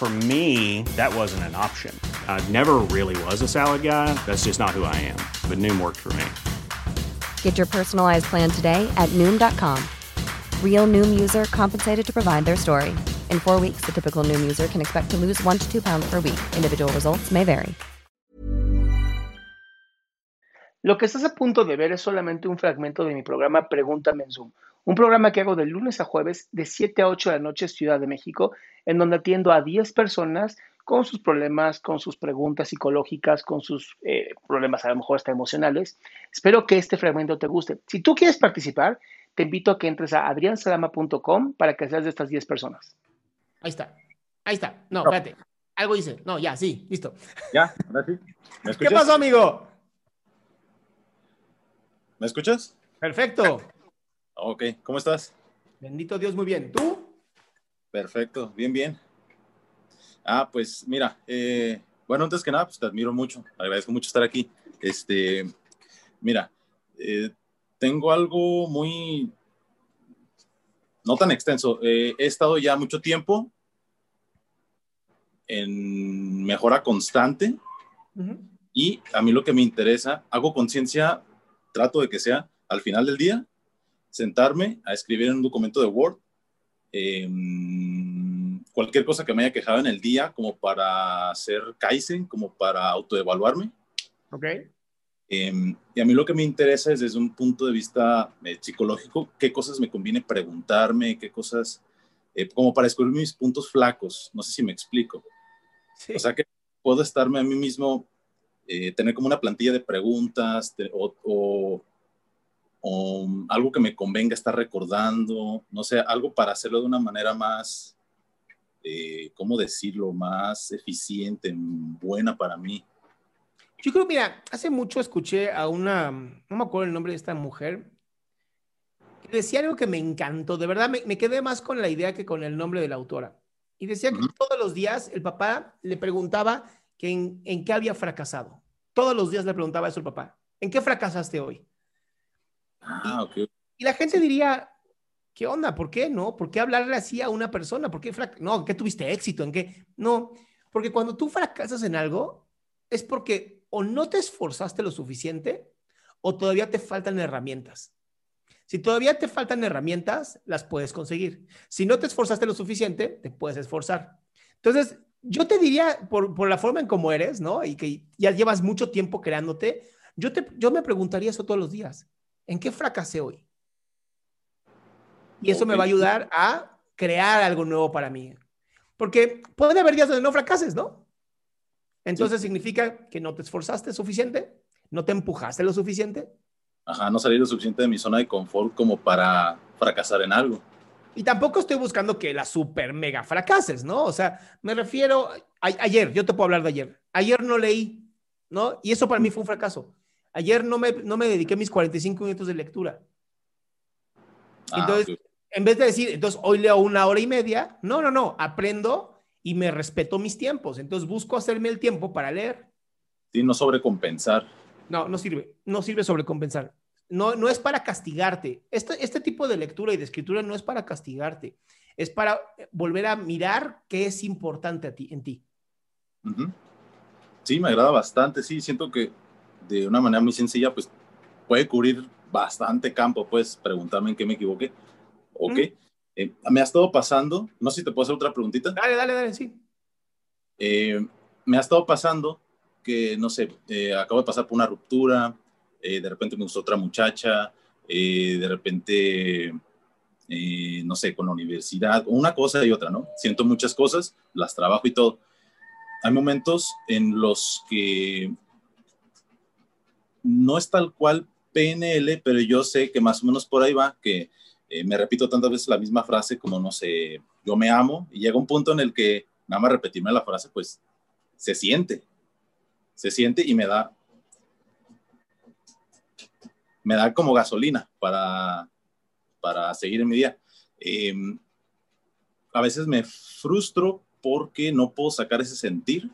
For me, that wasn't an option. I never really was a salad guy. That's just not who I am. But Noom worked for me. Get your personalized plan today at Noom.com. Real Noom user compensated to provide their story. In four weeks, the typical Noom user can expect to lose one to two pounds per week. Individual results may vary. Lo que estás a punto de ver es solamente un fragmento de mi programa Pregúntame en Zoom, un programa que hago de lunes a jueves de 7 a 8 de la noche Ciudad de México, en donde atiendo a 10 personas con sus problemas, con sus preguntas psicológicas, con sus eh, problemas a lo mejor hasta emocionales. Espero que este fragmento te guste. Si tú quieres participar, te invito a que entres a adriansalama.com para que seas de estas 10 personas. Ahí está, ahí está. No, espérate. Algo hice. No, ya, sí, listo. Ya, ahora sí. ¿Me ¿Qué pasó, amigo? ¿Me escuchas? Perfecto. Ok, ¿cómo estás? Bendito Dios, muy bien. ¿Tú? Perfecto, bien, bien. Ah, pues mira, eh, bueno, antes que nada, pues te admiro mucho, agradezco mucho estar aquí. Este, mira, eh, tengo algo muy, no tan extenso. Eh, he estado ya mucho tiempo en mejora constante y a mí lo que me interesa, hago conciencia, trato de que sea al final del día, sentarme a escribir en un documento de Word cualquier cosa que me haya quejado en el día, como para hacer Kaizen, como para autoevaluarme. Ok. Em, y a mí lo que me interesa es desde un punto de vista eh, psicológico, qué cosas me conviene preguntarme, qué cosas, eh, como para descubrir mis puntos flacos. No sé si me explico. O sea, que puedo estarme a mí mismo, eh, tener como una plantilla de preguntas o, o, o, algo que me convenga estar recordando, no sé, algo para hacerlo de una manera más eh, ¿cómo decirlo?, más eficiente, buena para mí. Yo creo, mira, hace mucho escuché a una, no me acuerdo el nombre de esta mujer, que decía algo que me encantó, de verdad me, quedé más con la idea que con el nombre de la autora. Y decía que todos los días el papá le preguntaba que en, en, qué había fracasado. Todos los días le preguntaba eso al papá, ¿en qué fracasaste hoy? Ah, y, y la gente diría, ¿Qué onda? ¿Por qué no? ¿Por qué hablarle así a una persona? ¿Por qué no? ¿Qué tuviste éxito? ¿En qué? No, porque cuando tú fracasas en algo es porque o no te esforzaste lo suficiente o todavía te faltan herramientas. Si todavía te faltan herramientas, las puedes conseguir. Si no te esforzaste lo suficiente, te puedes esforzar. Entonces, yo te diría, por, por la forma en cómo eres, ¿no? Y que ya llevas mucho tiempo creándote, yo, te, yo me preguntaría eso todos los días. ¿En qué fracasé hoy? Y eso me va a ayudar a crear algo nuevo para mí. Porque puede haber días donde no fracases, ¿no? Entonces significa que no te esforzaste suficiente, no te empujaste lo suficiente. Ajá, no salí lo suficiente de mi zona de confort como para fracasar en algo. Y tampoco estoy buscando que la super mega fracases, ¿no? O sea, me refiero, a, ayer, yo te puedo hablar de ayer. Ayer no leí, ¿no? Y eso para mí fue un fracaso. Ayer no me, no me dediqué mis 45 minutos de lectura. Ah, Entonces, en vez de decir, entonces hoy leo una hora y media, no, no, no, aprendo y me respeto mis tiempos. Entonces busco hacerme el tiempo para leer. Sí, no sobrecompensar. No, no sirve, no sirve sobrecompensar. No, no es para castigarte. Este, este tipo de lectura y de escritura no es para castigarte. Es para volver a mirar qué es importante a ti, en ti. Sí, me agrada bastante. Sí, siento que de una manera muy sencilla, pues puede cubrir bastante campo. Puedes preguntarme en qué me equivoqué ¿ok? Eh, me ha estado pasando, no sé si te puedo hacer otra preguntita. Dale, dale, dale, sí. Eh, me ha estado pasando que, no sé, eh, acabo de pasar por una ruptura, de repente me gustó otra muchacha, de repente, no sé, con la universidad, una cosa y otra, ¿no? Siento muchas cosas, las trabajo y todo. hay momentos en los que no es tal cual PNL, pero yo sé que más o menos por ahí va, que eh, me repito tantas veces la misma frase como, no sé, yo me amo, y llega un punto en el que nada más repetirme la frase, pues se siente, se siente y me da, me da como gasolina para, para seguir en mi día. Em, a veces me frustro porque no puedo sacar ese sentir,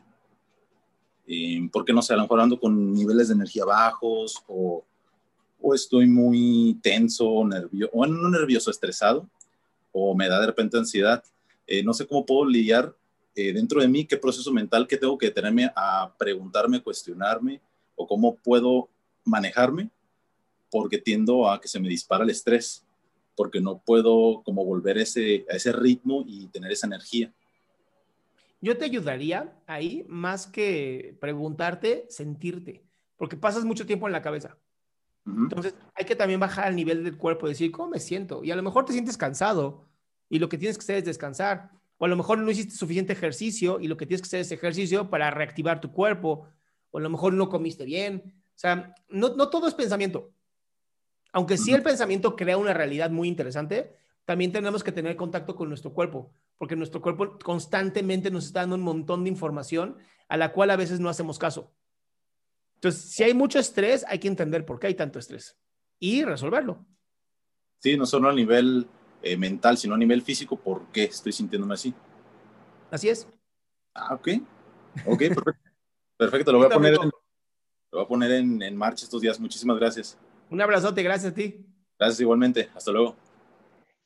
em, porque no sé, a lo mejor ando con niveles de energía bajos o, o estoy muy tenso, nervioso, o no nervioso, estresado, o me da de repente ansiedad. Eh, no sé cómo puedo lidiar eh, dentro de mí, qué proceso mental que tengo que tenerme a preguntarme, cuestionarme, o cómo puedo manejarme, porque tiendo a que se me dispara el estrés, porque no puedo como volver ese, a ese ritmo y tener esa energía. Yo te ayudaría ahí, más que preguntarte, sentirte, porque pasas mucho tiempo en la cabeza. Entonces, hay que también bajar al nivel del cuerpo, decir, ¿cómo me siento? Y a lo mejor te sientes cansado y lo que tienes que hacer es descansar. O a lo mejor no hiciste suficiente ejercicio y lo que tienes que hacer es ejercicio para reactivar tu cuerpo. O a lo mejor no comiste bien. O sea, no, no todo es pensamiento. Aunque sí el pensamiento crea una realidad muy interesante, también tenemos que tener contacto con nuestro cuerpo, porque nuestro cuerpo constantemente nos está dando un montón de información a la cual a veces no hacemos caso. Entonces, si hay mucho estrés, hay que entender por qué hay tanto estrés y resolverlo. Sí, no solo a nivel eh, mental, sino a nivel físico, ¿por qué estoy sintiéndome así? Así es. Ah, ok. Ok, perfecto. perfecto, lo voy a poner, en, lo voy a poner en, en marcha estos días. Muchísimas gracias. Un abrazote, gracias a ti. Gracias igualmente. Hasta luego.